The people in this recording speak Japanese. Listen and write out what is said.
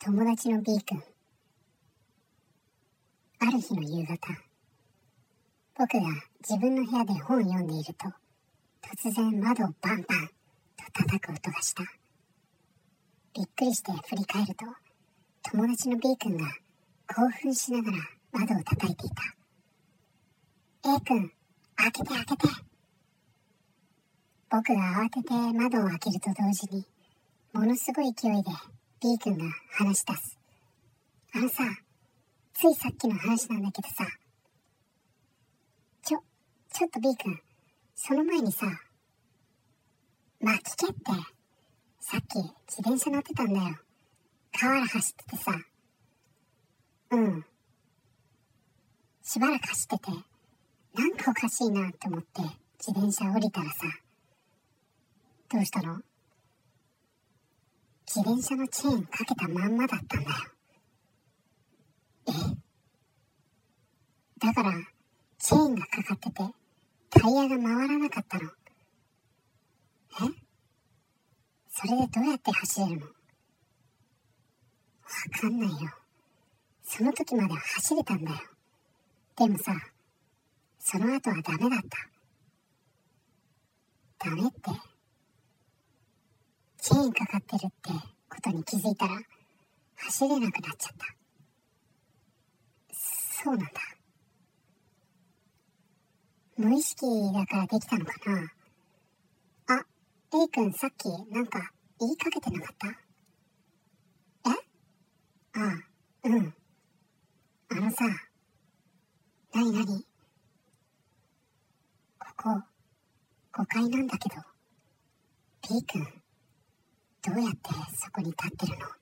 友達の B 君。ある日の夕方、僕が自分の部屋で本を読んでいると、突然窓をバンバンと叩く音がした。びっくりして振り返ると、友達の B 君が興奮しながら窓を叩いていた。A 君、開けて開けて。僕が慌てて窓を開けると同時に、ものすごい勢いで B 君が話し出す。あのさ、ついさっきの話なんだけどさ、ちょ、ちょっと B 君、その前にさ、まあ聞けって、さっき自転車乗ってたんだよ。河原走っててさ、うん。しばらく走ってて、なんかおかしいなって思って自転車降りたらさ、どうしたの？自転車のチェーンかけたまんまだったんだよ。えだから、チェーンがかかってて、タイヤが回らなかったの。え？それでどうやって走れるの？わかんないよ。その時までは走れたんだよ。でもさ、その後はダメだった。ダメって、チェーンかかってるってことに気づいたら、走れなくなっちゃった。そうなんだ。無意識だからできたのかなあ、A 君さっきなんか言いかけてなかった？え？ああ、うん。あのさ、なになにここ、5階なんだけど、P 君、どうやってそこに立ってるの？